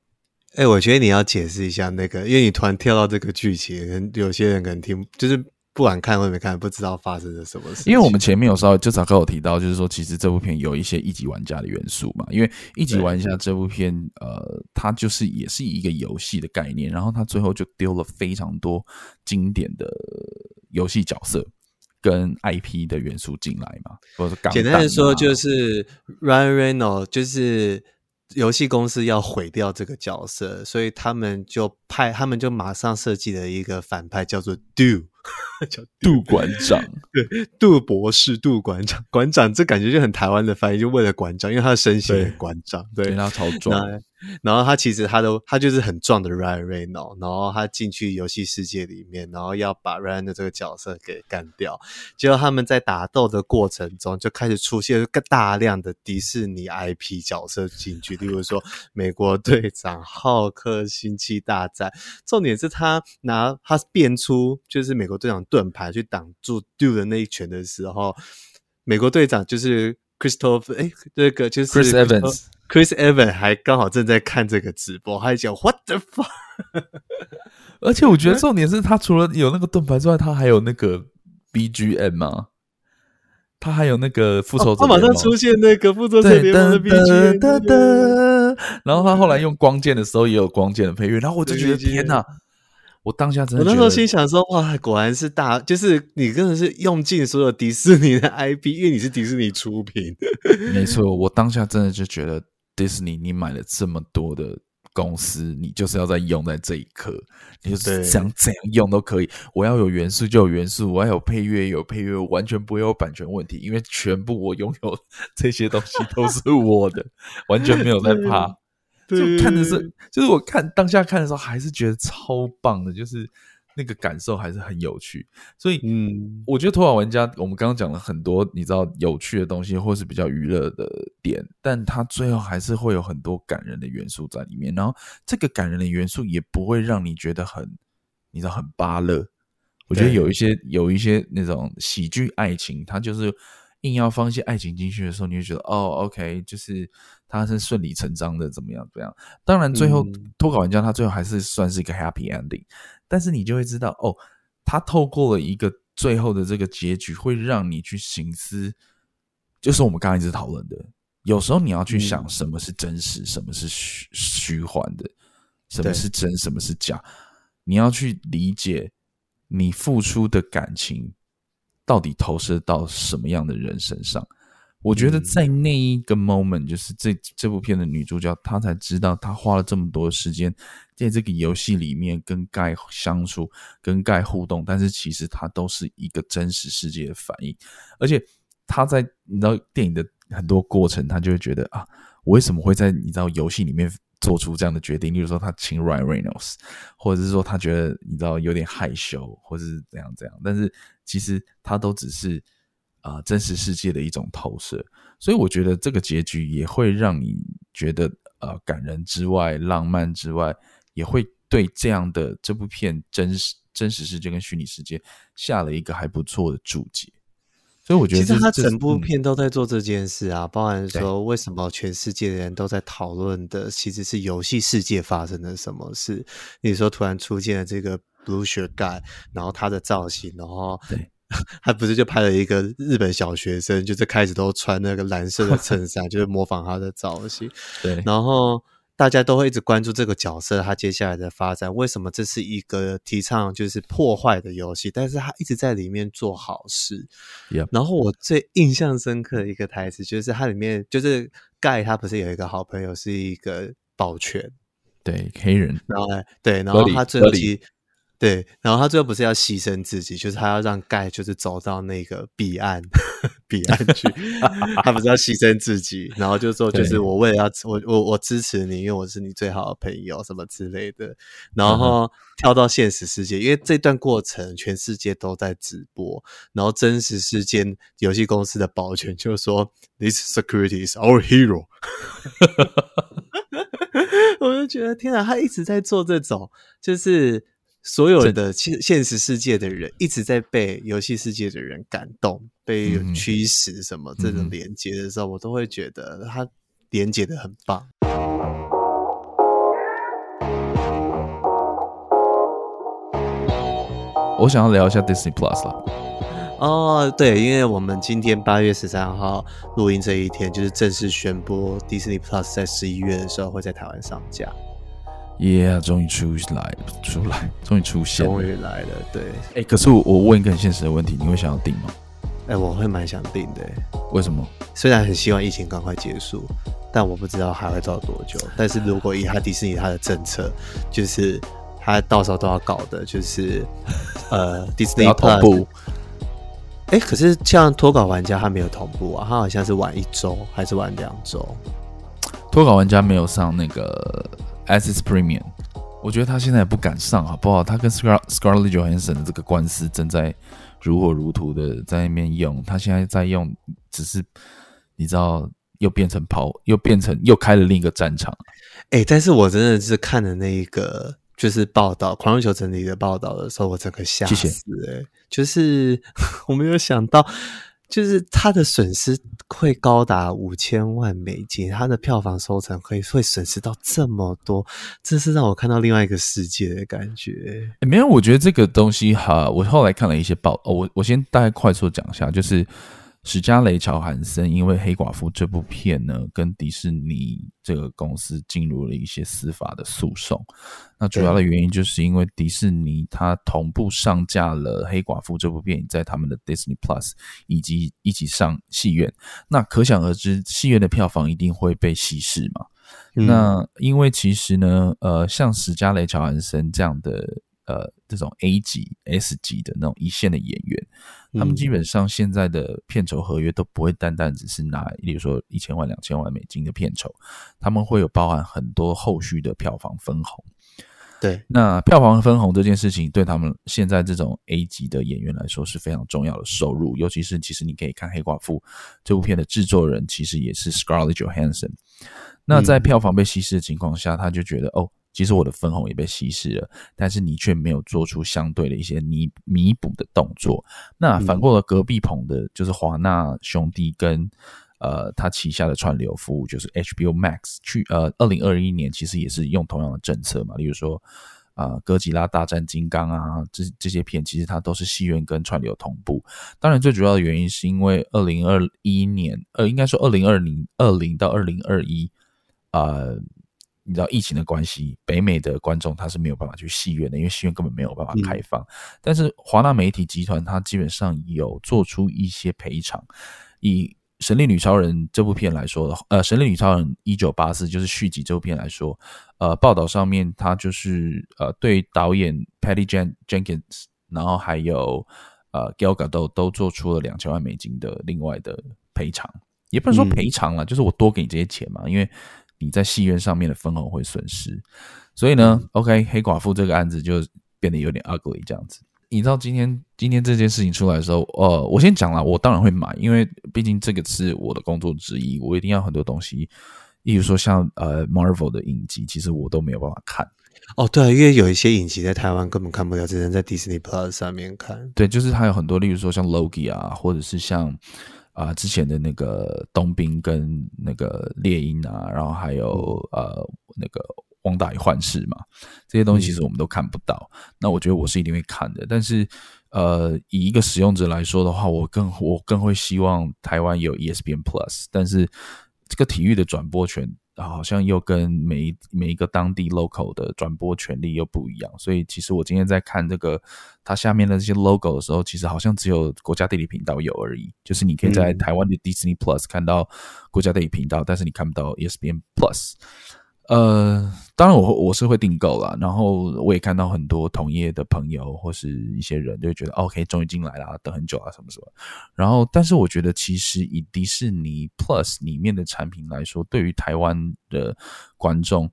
哎、欸，我觉得你要解释一下那个，因为你突然跳到这个剧情，有些人可能听，就是不管看或没看，不知道发生了什么事。因为我们前面有稍微就早跟我提到，就是说其实这部片有一些一级玩家的元素嘛。因为一级玩家这部片，呃，它就是也是一个游戏的概念，然后它最后就丢了非常多经典的游戏角色。跟 IP 的元素进来嘛，或者简单的说就是 Ryan Reynolds 就是游戏公司要毁掉这个角色，所以他们就派他们就马上设计了一个反派叫做 Do。叫杜馆长，对，杜博士，杜馆长，馆长，这感觉就很台湾的翻译，就为了馆长，因为他的身形很馆长，对，对他超壮。然后他其实他都他就是很壮的 Ryan r e y n o 然后他进去游戏世界里面，然后要把 Ryan 的这个角色给干掉。结果他们在打斗的过程中，就开始出现大量的迪士尼 IP 角色进去，例如说美国队长、浩克、星际大战。重点是他拿他变出就是美国。队长盾牌去挡住 Do 的那一拳的时候，美国队长就是 Christopher，哎，这个就是 Chris Evans，Chris Evans 还刚好正在看这个直播，还讲 What the fuck？而且我觉得重点是他除了有那个盾牌之外，他还有那个 BGM 吗？他还有那个复仇者、哦，他马上出现那个复仇者联盟的 BGM，然后他后来用光剑的时候也有光剑的配乐，然后我就觉得天哪！我当下真的，我那时候心想说：“哇，果然是大，就是你真的是用尽所有迪士尼的 IP，因为你是迪士尼出品。”没错，我当下真的就觉得迪士尼，你买了这么多的公司，你就是要在用在这一刻，你就是想怎样用都可以。我要有元素就有元素，我要有配乐有配乐，完全不会有版权问题，因为全部我拥有 这些东西都是我的，完全没有在 怕。就看的是，就是我看当下看的时候，还是觉得超棒的，就是那个感受还是很有趣。所以，嗯，我觉得《头号玩家》我们刚刚讲了很多你知道有趣的东西，或是比较娱乐的点，但它最后还是会有很多感人的元素在里面。然后，这个感人的元素也不会让你觉得很，你知道很巴乐。我觉得有一些有一些那种喜剧爱情，它就是。硬要放一些爱情进去的时候，你会觉得哦，OK，就是他是顺理成章的，怎么样怎么样？当然，最后脱稿玩家他最后还是算是一个 happy ending，但是你就会知道哦，他透过了一个最后的这个结局，会让你去醒思，就是我们刚才一直讨论的，有时候你要去想什么是真实，什么是虚虚幻的，什么是真，什么是假，你要去理解你付出的感情。到底投射到什么样的人身上？我觉得在那一个 moment，就是这这部片的女主角，她才知道她花了这么多时间在这个游戏里面跟盖相处、跟盖互动，但是其实她都是一个真实世界的反应。而且她在你知道电影的很多过程，她就会觉得啊，我为什么会在你知道游戏里面？做出这样的决定，例如说他亲 Ryan Reynolds，或者是说他觉得你知道有点害羞，或者是怎样怎样，但是其实他都只是啊、呃、真实世界的一种投射，所以我觉得这个结局也会让你觉得呃感人之外，浪漫之外，也会对这样的这部片真实真实世界跟虚拟世界下了一个还不错的注解。所以我觉得，其实他整部片都在做这件事啊，嗯、包含说为什么全世界的人都在讨论的，其实是游戏世界发生了什么事。你说突然出现了这个 Blue Shirt Guy，然后他的造型，然后对，他不是就拍了一个日本小学生，就是开始都穿那个蓝色的 衬衫，就是模仿他的造型，对，然后。大家都会一直关注这个角色，他接下来的发展。为什么这是一个提倡就是破坏的游戏？但是他一直在里面做好事。然后我最印象深刻的一个台词，就是他里面就是盖他不是有一个好朋友是一个保全，对黑人，然后对，然后他最后其实。对，然后他最后不是要牺牲自己，就是他要让盖就是走到那个彼岸，彼岸去。他不是要牺牲自己，然后就说就是我为了要我我我支持你，因为我是你最好的朋友什么之类的。然后跳到现实世界，因为这段过程全世界都在直播，然后真实世界游戏公司的保全就说：“This security is our hero。”我就觉得天啊，他一直在做这种就是。所有的现现实世界的人一直在被游戏世界的人感动，被驱使什么这种连接的时候，我都会觉得他连接的很棒。我想要聊一下 Disney Plus 了。哦，对，因为我们今天八月十三号录音这一天，就是正式宣布 Disney Plus 在十一月的时候会在台湾上架。耶！终于出来，出来，终于出现，终于来了。对，哎、欸，可是我我问一个很现实的问题，你会想要订吗？哎、欸，我会蛮想订的。为什么？虽然很希望疫情赶快结束，但我不知道还会到多久。但是如果以他迪士尼他的政策，就是他到时候都要搞的，就是 呃，迪士尼同步。哎、欸，可是像脱稿玩家他没有同步啊，他好像是晚一周还是晚两周？脱稿玩家没有上那个。Access Premium，我觉得他现在也不敢上，好不好？他跟 Scar Scarlett Johansson 的这个官司正在如火如荼的在那边用，他现在在用，只是你知道，又变成跑，又变成又开了另一个战场。哎、欸，但是我真的是看了那一个就是报道，狂热球整理的报道的时候，我整个吓死、欸。哎，就是 我没有想到。就是它的损失会高达五千万美金，它的票房收成会会损失到这么多，这是让我看到另外一个世界的感觉。没有，我觉得这个东西哈，我后来看了一些报，我我先大概快速讲一下，就是。史嘉蕾·乔韩森因为《黑寡妇》这部片呢，跟迪士尼这个公司进入了一些司法的诉讼。那主要的原因就是因为迪士尼它同步上架了《黑寡妇》这部电影在他们的 Disney Plus 以及一起上戏院。那可想而知，戏院的票房一定会被稀释嘛。嗯、那因为其实呢，呃，像史嘉蕾·乔韩森这样的。呃，这种 A 级、S 级的那种一线的演员，他们基本上现在的片酬合约都不会单单只是拿，例如说一千万、两千万美金的片酬，他们会有包含很多后续的票房分红。对，那票房分红这件事情，对他们现在这种 A 级的演员来说是非常重要的收入，尤其是其实你可以看《黑寡妇》这部片的制作人，其实也是 Scarlett Johansson。那在票房被稀释的情况下，他就觉得哦。其实我的分红也被稀释了，但是你却没有做出相对的一些弥弥补的动作。那反过了，隔壁棚的就是华纳兄弟跟呃他旗下的串流服务，就是 HBO Max，去呃二零二一年其实也是用同样的政策嘛。例如说啊，呃，哥吉拉大战金刚啊，这这些片其实它都是戏院跟串流同步。当然，最主要的原因是因为二零二一年，呃，应该说二零二零二零到二零二一，呃。你知道疫情的关系，北美的观众他是没有办法去戏院的，因为戏院根本没有办法开放。嗯、但是华纳媒体集团它基本上有做出一些赔偿。以《神力女超人》这部片来说，呃，《神力女超人一九八四》就是续集这部片来说，呃，报道上面他就是呃对导演 Patty Jenkins，然后还有呃 Gal Gadot 都做出了两千万美金的另外的赔偿，也不能说赔偿了，嗯、就是我多给你这些钱嘛，因为。你在戏院上面的分红会损失，所以呢，OK，黑寡妇这个案子就变得有点 ugly 这样子。你知道今天今天这件事情出来的时候，呃，我先讲了，我当然会买，因为毕竟这个是我的工作之一，我一定要很多东西，例如说像呃 Marvel 的影集，其实我都没有办法看。哦，对，因为有一些影集在台湾根本看不了，只能在 Disney Plus 上面看。对，就是它有很多，例如说像 Loki 啊，或者是像。啊，之前的那个冬兵跟那个猎鹰啊，然后还有呃那个汪大与幻视嘛，这些东西其实我们都看不到。嗯、那我觉得我是一定会看的，但是呃，以一个使用者来说的话，我更我更会希望台湾有 ESPN Plus，但是这个体育的转播权。好像又跟每一每一个当地 local 的转播权利又不一样，所以其实我今天在看这个它下面的这些 logo 的时候，其实好像只有国家地理频道有而已。就是你可以在台湾的 Disney Plus 看到国家地理频道，但是你看不到 ESPN Plus。呃，当然我我是会订购啦，然后我也看到很多同业的朋友或是一些人就觉得，OK，终于进来了，等很久啊，什么什么。然后，但是我觉得其实以迪士尼 Plus 里面的产品来说，对于台湾的观众，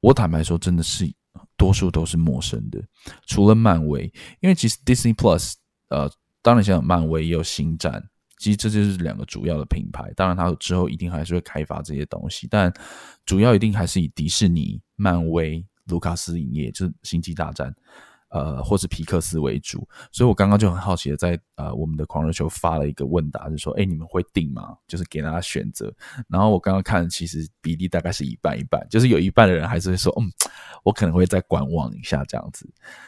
我坦白说，真的是多数都是陌生的，除了漫威，因为其实 Disney Plus，呃，当然像漫威也有星战。其实这就是两个主要的品牌，当然它之后一定还是会开发这些东西，但主要一定还是以迪士尼、漫威、卢卡斯影业，就是《星际大战》呃，或是皮克斯为主。所以我刚刚就很好奇的在呃我们的狂热球发了一个问答，就是说，哎，你们会订吗？就是给大家选择。然后我刚刚看，其实比例大概是一半一半，就是有一半的人还是会说，嗯，我可能会再观望一下这样子。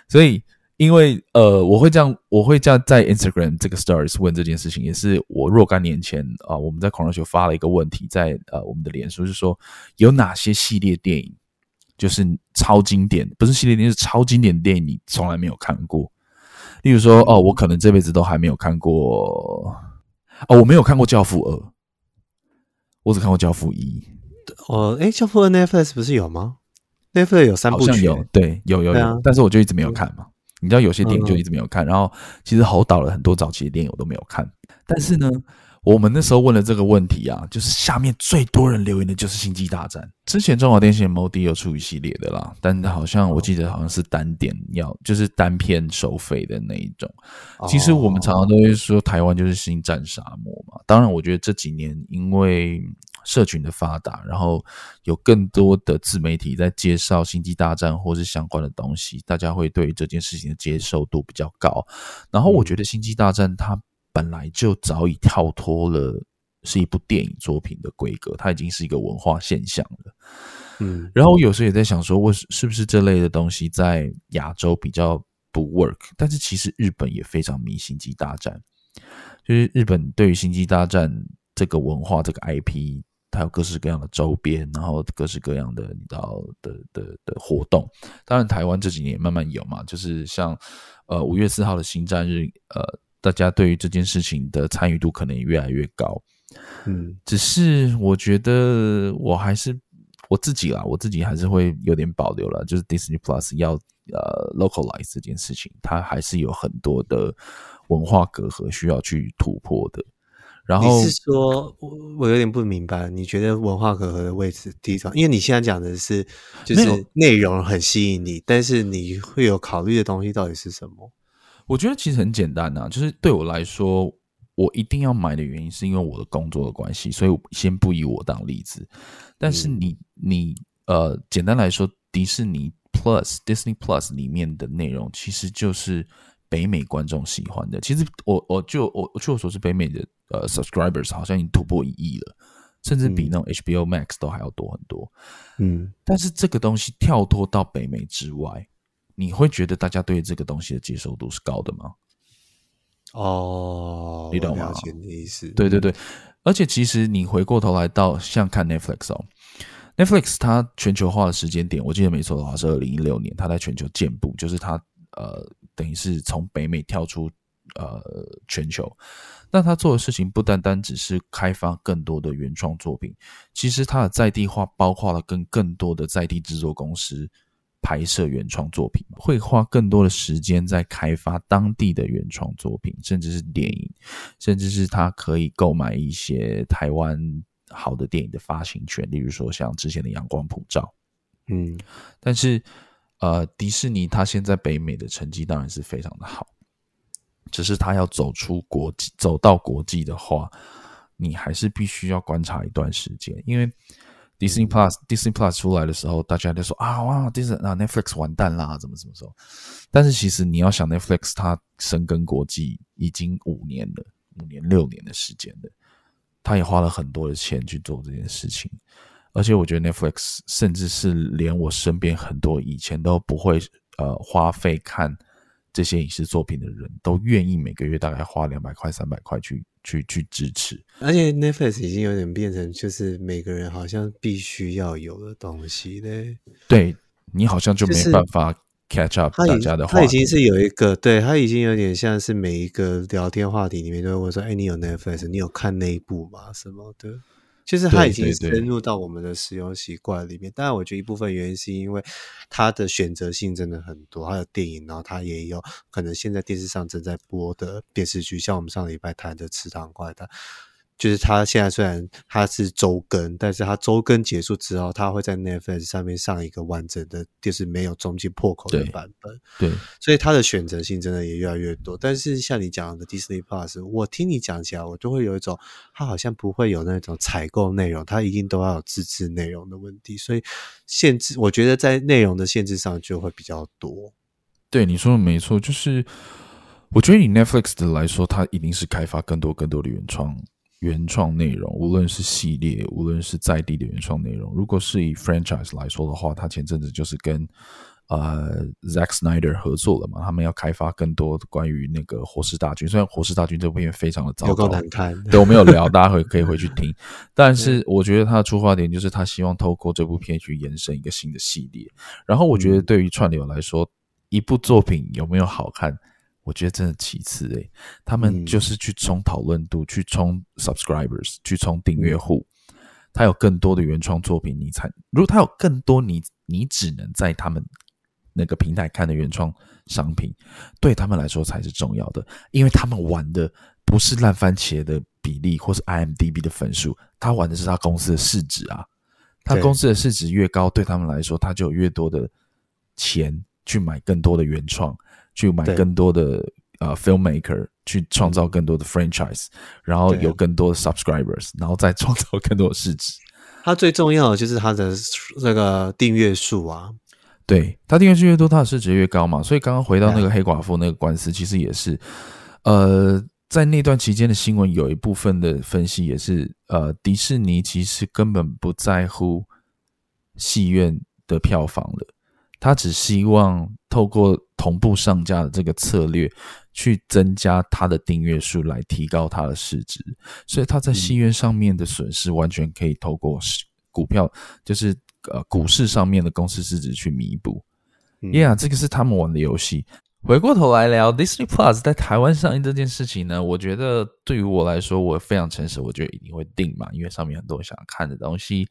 所以。因为呃，我会这样，我会这样在 Instagram 这个 Stories 问这件事情，也是我若干年前啊、呃，我们在狂热球发了一个问题在，呃我们的脸书，是说有哪些系列电影就是超经典，不是系列电影，是超经典的电影，你从来没有看过。例如说，哦，我可能这辈子都还没有看过，哦，我没有看过《教父二》，我只看过《教父一》。哦，诶，《教父二》Netflix 不是有吗？Netflix 有三部曲，有，对，有有有，啊、但是我就一直没有看嘛。你知道有些电影就一直没有看，然后其实侯导了很多早期的电影我都没有看，但是呢，我们那时候问了这个问题啊，就是下面最多人留言的就是《星际大战》。之前中华电信 MOD 有出一系列的啦，但好像我记得好像是单点要就是单片收费的那一种。其实我们常常都会说台湾就是星战沙漠嘛，当然我觉得这几年因为。社群的发达，然后有更多的自媒体在介绍《星际大战》或是相关的东西，大家会对这件事情的接受度比较高。然后我觉得《星际大战》它本来就早已跳脱了是一部电影作品的规格，它已经是一个文化现象了。嗯，然后我有时候也在想说，我是不是这类的东西在亚洲比较不 work？但是其实日本也非常迷《星际大战》，就是日本对于《星际大战》这个文化、这个 IP，它有各式各样的周边，然后各式各样的你知道的的的的活动。当然，台湾这几年也慢慢有嘛，就是像呃五月四号的星战日，呃，大家对于这件事情的参与度可能也越来越高。嗯，只是我觉得我还是。我自己啦，我自己还是会有点保留了。就是 Disney Plus 要呃 localize 这件事情，它还是有很多的文化隔阂需要去突破的。然后你是说，我我有点不明白，你觉得文化隔阂的位置地方？因为你现在讲的是就是内容很吸引你，但是你会有考虑的东西到底是什么？我觉得其实很简单呐，就是对我来说。我一定要买的原因是因为我的工作的关系，所以先不以我当例子。但是你你呃，简单来说，迪士尼 Plus Disney Plus 里面的内容其实就是北美观众喜欢的。其实我我就我据我所知，北美的呃 subscribers 好像已经突破一亿了，甚至比那种 HBO Max 都还要多很多。嗯，但是这个东西跳脱到北美之外，你会觉得大家对这个东西的接受度是高的吗？哦，你懂吗？你的意思。对对对，而且其实你回过头来到像看 Netflix 哦，Netflix 它全球化的时间点，我记得没错的话是二零一六年，它在全球建部，就是它呃等于是从北美跳出呃全球。那他做的事情不单单只是开发更多的原创作品，其实他的在地化包括了跟更多的在地制作公司。拍摄原创作品，会花更多的时间在开发当地的原创作品，甚至是电影，甚至是他可以购买一些台湾好的电影的发行权，例如说像之前的《阳光普照》。嗯，但是呃，迪士尼它现在北美的成绩当然是非常的好，只是它要走出国际，走到国际的话，你还是必须要观察一段时间，因为。Disney Plus Disney Plus 出来的时候，大家就说啊哇，Disney 啊 Netflix 完蛋啦，怎么怎么说？但是其实你要想，Netflix 它深耕国际已经五年了，五年六年的时间了，他也花了很多的钱去做这件事情。而且我觉得 Netflix 甚至是连我身边很多以前都不会呃花费看这些影视作品的人都愿意每个月大概花两百块三百块去。去去支持，而且 Netflix 已经有点变成就是每个人好像必须要有的东西嘞。对，你好像就没办法 catch up 大家的话，他已经是有一个，对，他已经有点像是每一个聊天话题里面都会问说：“哎，你有 Netflix？你有看那一部吗？什么的？”就是它已经深入到我们的使用习惯里面，当然我觉得一部分原因是因为它的选择性真的很多，还有电影，然后它也有可能现在电视上正在播的电视剧，像我们上礼拜谈的《池塘怪谈》。就是它现在虽然它是周更，但是它周更结束之后，它会在 Netflix 上面上一个完整的，就是没有中间破口的版本。对，对，所以它的选择性真的也越来越多。但是像你讲的 Disney Plus，我听你讲起来，我就会有一种，它好像不会有那种采购内容，它一定都要有自制内容的问题。所以限制，我觉得在内容的限制上就会比较多。对，你说的没错，就是我觉得以 Netflix 的来说，它一定是开发更多更多的原创。原创内容，无论是系列，无论是在地的原创内容，如果是以 franchise 来说的话，他前阵子就是跟呃 Zack Snyder 合作了嘛，他们要开发更多关于那个《活尸大军》，虽然《活尸大军》这部片非常的糟糕，难看，对，我没有聊，大家会可以回去听。但是我觉得他的出发点就是他希望透过这部片去延伸一个新的系列。然后我觉得对于串流来说，一部作品有没有好看？我觉得真的其次诶，他们就是去冲讨论度，嗯、去冲 subscribers，去冲订阅户。他有更多的原创作品，你才如果他有更多你你只能在他们那个平台看的原创商品，对他们来说才是重要的，因为他们玩的不是烂番茄的比例或是 IMDB 的分数，他玩的是他公司的市值啊。他公司的市值越高，对他们来说，他就有越多的钱去买更多的原创。去买更多的呃 filmmaker，去创造更多的 franchise，然后有更多的 subscribers，然后再创造更多的市值。它最重要的就是它的那个订阅数啊，对，它订阅数越多，它的市值越高嘛。所以刚刚回到那个黑寡妇那个官司，其实也是，呃，在那段期间的新闻，有一部分的分析也是，呃，迪士尼其实根本不在乎戏院的票房了，他只希望透过同步上架的这个策略，去增加他的订阅数，来提高他的市值。所以他在戏院上面的损失，完全可以透过股票，就是呃股市上面的公司市值去弥补。Yeah，这个是他们玩的游戏。回过头来聊 Disney Plus 在台湾上映这件事情呢，我觉得对于我来说，我非常诚实，我觉得一定会订嘛，因为上面很多想看的东西。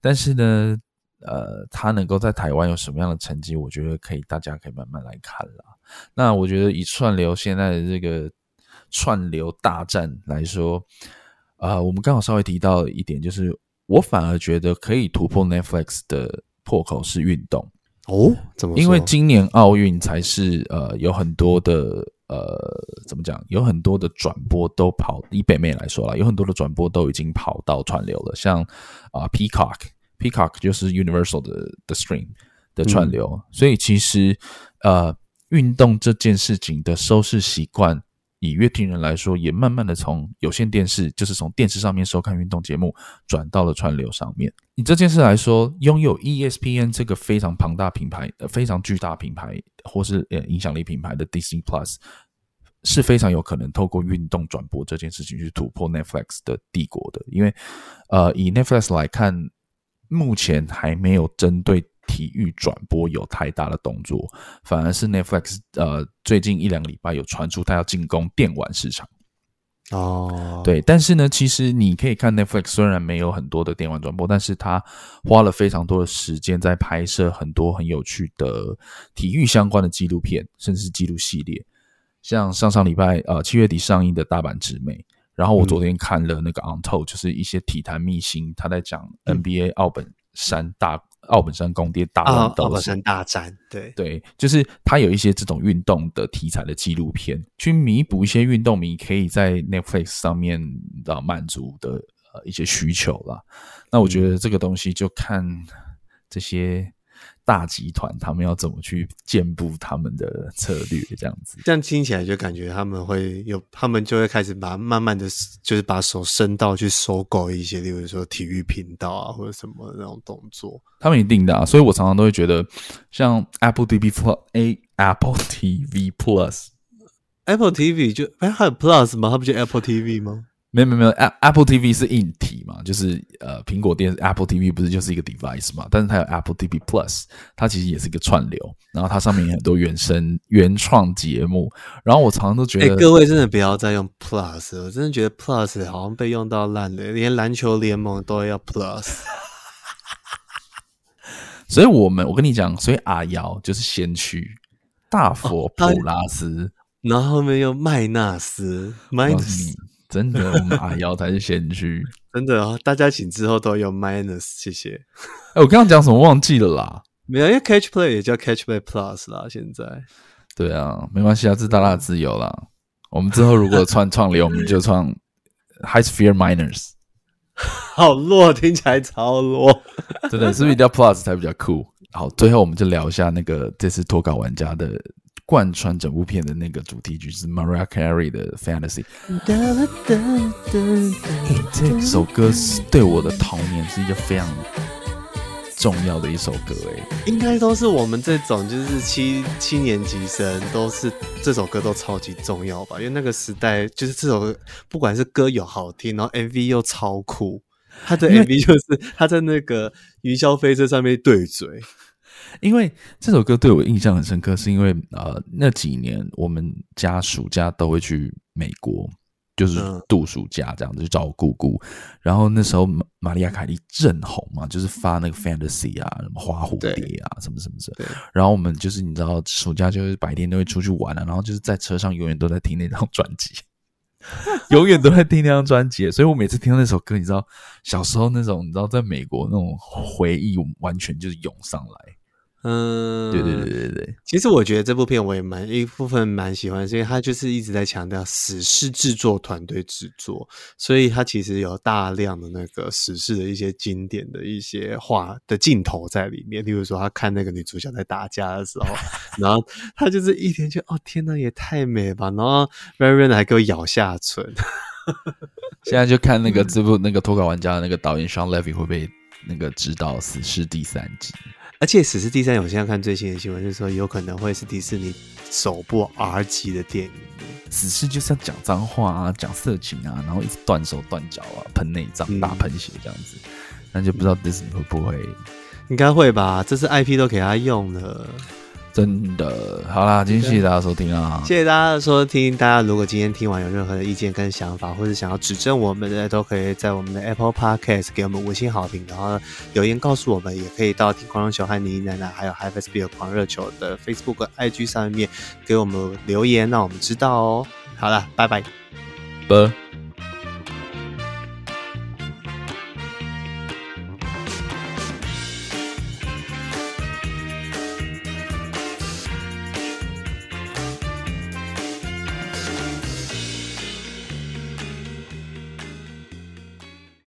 但是呢，呃，他能够在台湾有什么样的成绩，我觉得可以，大家可以慢慢来看啦。那我觉得以串流现在的这个串流大战来说，啊、呃，我们刚好稍微提到一点，就是我反而觉得可以突破 Netflix 的破口是运动。哦，怎么？因为今年奥运才是呃有很多的呃怎么讲，有很多的转播都跑，以北美来说啦，有很多的转播都已经跑到串流了，像啊、呃、Peacock，Peacock 就是 Universal 的的 Stream 的串流，嗯、所以其实呃运动这件事情的收视习惯。以乐听人来说，也慢慢的从有线电视，就是从电视上面收看运动节目，转到了串流上面。以这件事来说，拥有 ESPN 这个非常庞大品牌、呃非常巨大品牌，或是呃影响力品牌的 Disney Plus，是非常有可能透过运动转播这件事情去突破 Netflix 的帝国的。因为，呃，以 Netflix 来看，目前还没有针对。体育转播有太大的动作，反而是 Netflix 呃，最近一两个礼拜有传出它要进攻电玩市场哦，对，但是呢，其实你可以看 Netflix 虽然没有很多的电玩转播，但是它花了非常多的时间在拍摄很多很有趣的体育相关的纪录片，甚至是纪录系列，像上上礼拜呃七月底上映的大阪直美，然后我昨天看了那个 Untold，就是一些体坛秘辛，他在讲 NBA 奥本山大。奥本山公爹大乱斗，奥本山大战，对对，就是他有一些这种运动的题材的纪录片，去弥补一些运动迷可以在 Netflix 上面的满足的呃一些需求啦。那我觉得这个东西就看这些。大集团他们要怎么去建布他们的策略？这样子，这样听起来就感觉他们会有，他们就会开始把慢慢的，就是把手伸到去收购一些，例如说体育频道啊，或者什么那种动作。他们一定的啊，所以我常常都会觉得，像 Apple TV Plus，A Apple TV Plus，Apple TV 就哎还有 Plus 吗？它不就 Apple TV 吗？没有没有没有，Apple TV 是硬体嘛，就是呃，苹果电视 Apple TV 不是就是一个 device 嘛？但是它有 Apple TV Plus，它其实也是一个串流，然后它上面有很多原生原创节目。然后我常常都觉得，欸，各位真的不要再用 Plus，我真的觉得 Plus 好像被用到烂了，连篮球联盟都要 Plus。所以我们我跟你讲，所以阿瑶就是先驱大佛普拉斯，哦，然后后面又麦纳斯，Minus。真的，我们阿瑶才是先驱。真的哦，大家请之后都用 minus，谢谢。哎、欸，我刚刚讲什么忘记了啦？没有，因为 Catch Play 也叫 Catch Play Plus 啦。现在，对啊，没关系啊，这是大大的自由啦。我们之后如果创创流，我们就创 High Sphere Miners。好弱，听起来超弱。真的，是不是一定要 Plus 才比较酷？好，最后我们就聊一下那个这次脱稿玩家的。贯穿整部片的那个主题曲是 Mariah Carey 的 Fantasy，这首歌是对我的童年是一个非常重要的一首歌哎，应该都是我们这种就是七七年级生都是这首歌都超级重要吧？因为那个时代就是这首歌，不管是歌有好听，然后 MV 又超酷，他的 MV 就是他在那个云霄飞车上面对嘴。因为这首歌对我印象很深刻，是因为呃那几年我们家暑假都会去美国，就是度暑假这样子去找我姑姑。然后那时候玛利亚凯莉正红嘛，就是发那个 Fantasy 啊，什么花蝴蝶啊，什么什么什么。然后我们就是你知道暑假就是白天都会出去玩啊，然后就是在车上永远都在听那张专辑，永远都在听那张专辑。所以我每次听到那首歌，你知道小时候那种你知道在美国那种回忆完全就是涌上来。嗯，对对对对对。其实我觉得这部片我也蛮一部分蛮喜欢，因为它就是一直在强调死侍制作团队制作，所以它其实有大量的那个死侍的一些经典的一些画的镜头在里面。例如说，他看那个女主角在打架的时候，然后他就是一天就哦天呐，也太美吧！然后 Ryan 还给我咬下唇。现在就看那个这部那个脱稿玩家的那个导演 Shawn Levy 会不会那个指导死侍第三集。而且《死侍》第三，我现在看最新的新闻，就是说有可能会是迪士尼首部 R 级的电影。死侍就是要讲脏话啊，讲色情啊，然后一直断手断脚啊，喷内脏、大喷血这样子，那、嗯、就不知道迪士尼会不会？应该会吧，这是 IP 都给他用了。真的好啦，今天谢谢大家收听啊！谢谢大家的收听。大家如果今天听完有任何的意见跟想法，或者想要指正我们的，都可以在我们的 Apple Podcast 给我们五星好评，然后留言告诉我们。也可以到听狂热球和妮妮奶奶，还有 HyperSpeed 狂热球的 Facebook、IG 上面给我们留言，让我们知道哦。好了，拜拜，拜。